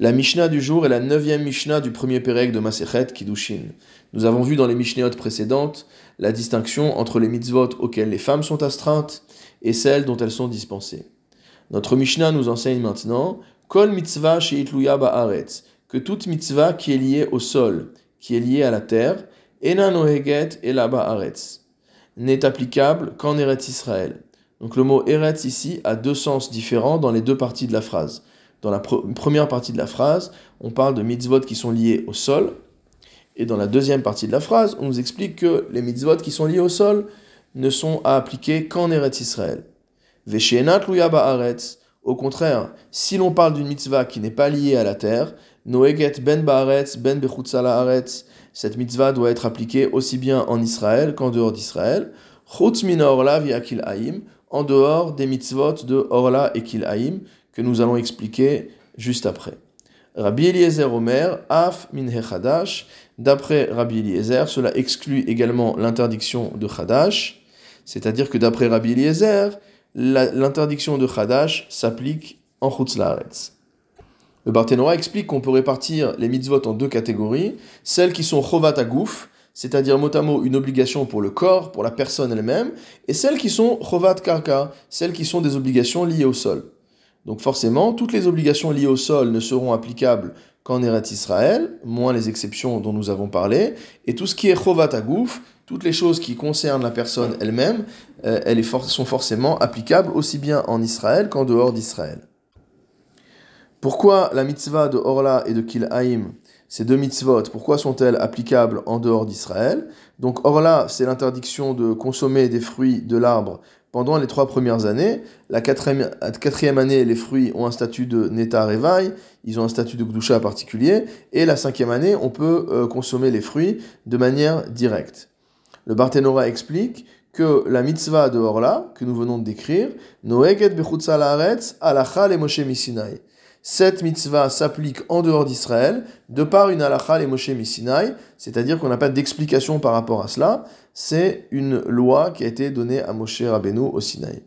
La Mishnah du jour est la neuvième Mishnah du premier Pérec de Masechet Kiddushin. Nous avons vu dans les Mishnayot précédentes la distinction entre les mitzvot auxquelles les femmes sont astreintes et celles dont elles sont dispensées. Notre Mishnah nous enseigne maintenant Kol mitzvah sheitluya ba'aretz, que toute mitzvah qui est liée au sol, qui est liée à la terre, ena noheget ela ba'aretz, n'est applicable qu'en Eretz Israël. Donc le mot Eretz ici a deux sens différents dans les deux parties de la phrase. Dans la première partie de la phrase, on parle de mitzvot qui sont liés au sol, et dans la deuxième partie de la phrase, on nous explique que les mitzvot qui sont liés au sol ne sont à appliquer qu'en Eretz Israël. Veshenat ba'aretz, au contraire, si l'on parle d'une mitzvah qui n'est pas liée à la terre, Noeget ben ba'aretz ben haaretz, cette mitzvah doit être appliquée aussi bien en Israël qu'en dehors d'Israël. Chutz min orla haim, en dehors des mitzvot de orla et kil'aim, que nous allons expliquer juste après. Rabbi Eliezer Omer, af min hechadash, d'après Rabbi Eliezer, cela exclut également l'interdiction de chadash, c'est-à-dire que d'après Rabbi Eliezer, l'interdiction de Khadash s'applique en Chutzlaretz. Le Barthénora explique qu'on peut répartir les mitzvot en deux catégories, celles qui sont Chovat Agouf, c'est-à-dire mot à mot une obligation pour le corps, pour la personne elle-même, et celles qui sont Chovat Karka, celles qui sont des obligations liées au sol. Donc forcément, toutes les obligations liées au sol ne seront applicables qu'en Eretz Israël, moins les exceptions dont nous avons parlé, et tout ce qui est Chovat Agouf, toutes les choses qui concernent la personne elle-même, euh, elles sont forcément applicables aussi bien en Israël qu'en dehors d'Israël. Pourquoi la mitzvah de Orla et de Kil'aim, ces deux mitzvot, pourquoi sont-elles applicables en dehors d'Israël? Donc Orla, c'est l'interdiction de consommer des fruits de l'arbre pendant les trois premières années. La quatrième, année, les fruits ont un statut de Neta ils ont un statut de Gdusha particulier. Et la cinquième année, on peut euh, consommer les fruits de manière directe. Le Barthénora explique que la mitzvah de Orla, que nous venons de décrire, Noeket alacha Moshe Misinai. Cette mitzvah s'applique en dehors d'Israël, de par une alacha les Moshe Misinai, c'est-à-dire qu'on n'a pas d'explication par rapport à cela, c'est une loi qui a été donnée à Moshe Rabbeinu au Sinaï.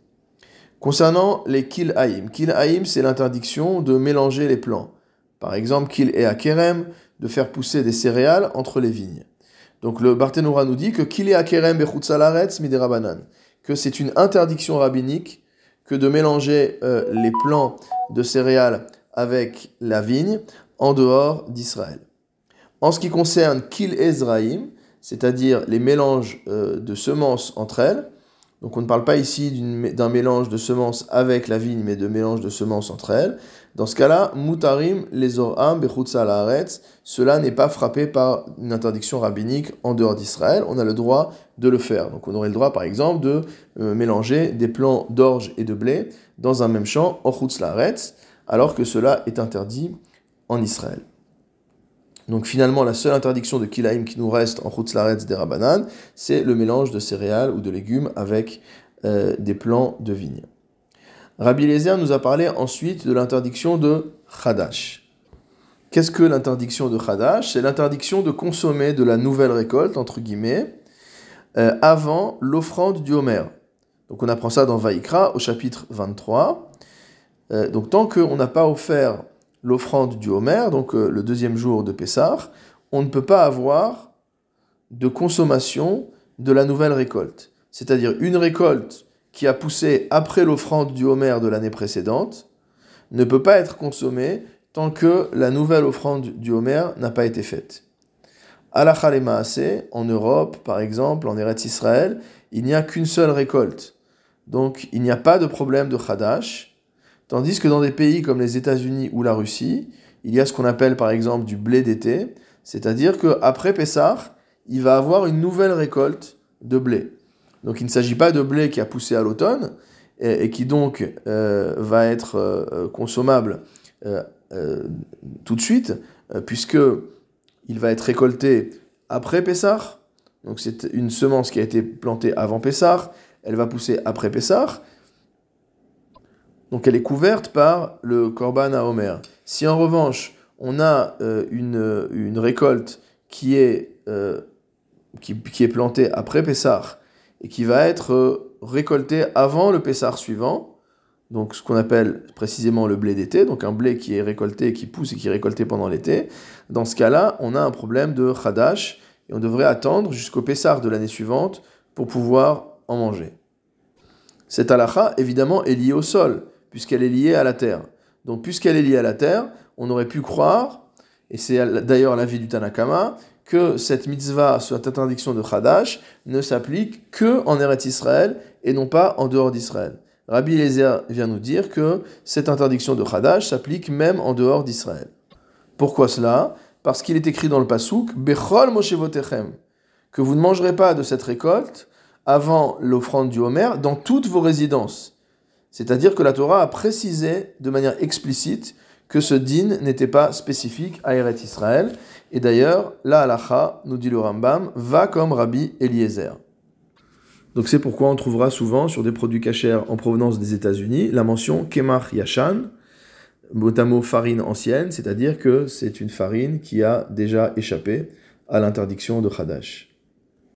Concernant les kil haïm, kil haïm c'est l'interdiction de mélanger les plants. Par exemple, kil et akerem, de faire pousser des céréales entre les vignes. Donc le Barthénora nous dit que que c'est une interdiction rabbinique que de mélanger euh, les plants de céréales avec la vigne en dehors d'Israël. En ce qui concerne Kil Ezraïm, c'est-à-dire les mélanges euh, de semences entre elles, donc on ne parle pas ici d'un mélange de semences avec la vigne, mais de mélange de semences entre elles. Dans ce cas-là, mutarim les laaretz, cela n'est pas frappé par une interdiction rabbinique en dehors d'Israël. On a le droit de le faire. Donc on aurait le droit, par exemple, de euh, mélanger des plants d'orge et de blé dans un même champ en chutz alors que cela est interdit en Israël. Donc finalement, la seule interdiction de kilaim qui nous reste en Chutzlaretz des Rabanan, c'est le mélange de céréales ou de légumes avec euh, des plants de vigne. Rabbi Lézer nous a parlé ensuite de l'interdiction de Khadash. Qu'est-ce que l'interdiction de Khadash? C'est l'interdiction de consommer de la nouvelle récolte, entre guillemets, euh, avant l'offrande du Homer. Donc on apprend ça dans Vaïkra au chapitre 23. Euh, donc tant qu'on n'a pas offert l'offrande du Homer, donc euh, le deuxième jour de Pessah, on ne peut pas avoir de consommation de la nouvelle récolte. C'est-à-dire une récolte qui a poussé après l'offrande du Homer de l'année précédente ne peut pas être consommée tant que la nouvelle offrande du Homer n'a pas été faite. Alachal et en Europe, par exemple, en Eretz Israël, il n'y a qu'une seule récolte. Donc il n'y a pas de problème de Hadash, Tandis que dans des pays comme les États-Unis ou la Russie, il y a ce qu'on appelle par exemple du blé d'été, c'est-à-dire qu'après Pessah, il va avoir une nouvelle récolte de blé. Donc il ne s'agit pas de blé qui a poussé à l'automne et, qui donc euh, va être euh, consommable euh, tout de suite, puisque il va être récolté après Pessah. Donc c'est une semence qui a été plantée avant Pessah, elle va pousser après Pessah, donc elle est couverte par le Korban à Homer. Si en revanche on a euh, une, une, récolte qui est, euh, qui, est plantée après Pessah et qui va être euh, récoltée avant le Pessah suivant, donc ce qu'on appelle précisément le blé d'été, donc un blé qui est récolté, qui pousse et qui est récolté pendant l'été, dans ce cas-là, on a un problème de Khadash et on devrait attendre jusqu'au Pessar de l'année suivante pour pouvoir en manger. Cette halakha, évidemment, est liée au sol, puisqu'elle est liée à la terre. Donc, puisqu'elle est liée à la terre, on aurait pu croire, et c'est d'ailleurs l'avis du Tanakama, que cette mitzvah, cette interdiction de Khadash, ne s'applique que en Eretz Israël et non pas en dehors d'Israël. Rabbi Eliezer vient nous dire que cette interdiction de Khadash s'applique même en dehors d'Israël. Pourquoi cela? Parce qu'il est écrit dans le Pasuk, Bechol Moshevotechem, que vous ne mangerez pas de cette récolte avant l'offrande du Homer dans toutes vos résidences. C'est-à-dire que la Torah a précisé de manière explicite que ce din n'était pas spécifique à Eret Israël. Et d'ailleurs, la halacha, nous dit le Rambam, va comme Rabbi Eliezer. Donc c'est pourquoi on trouvera souvent sur des produits cachers en provenance des États-Unis la mention Kemach Yashan, mot farine ancienne, c'est-à-dire que c'est une farine qui a déjà échappé à l'interdiction de Hadash.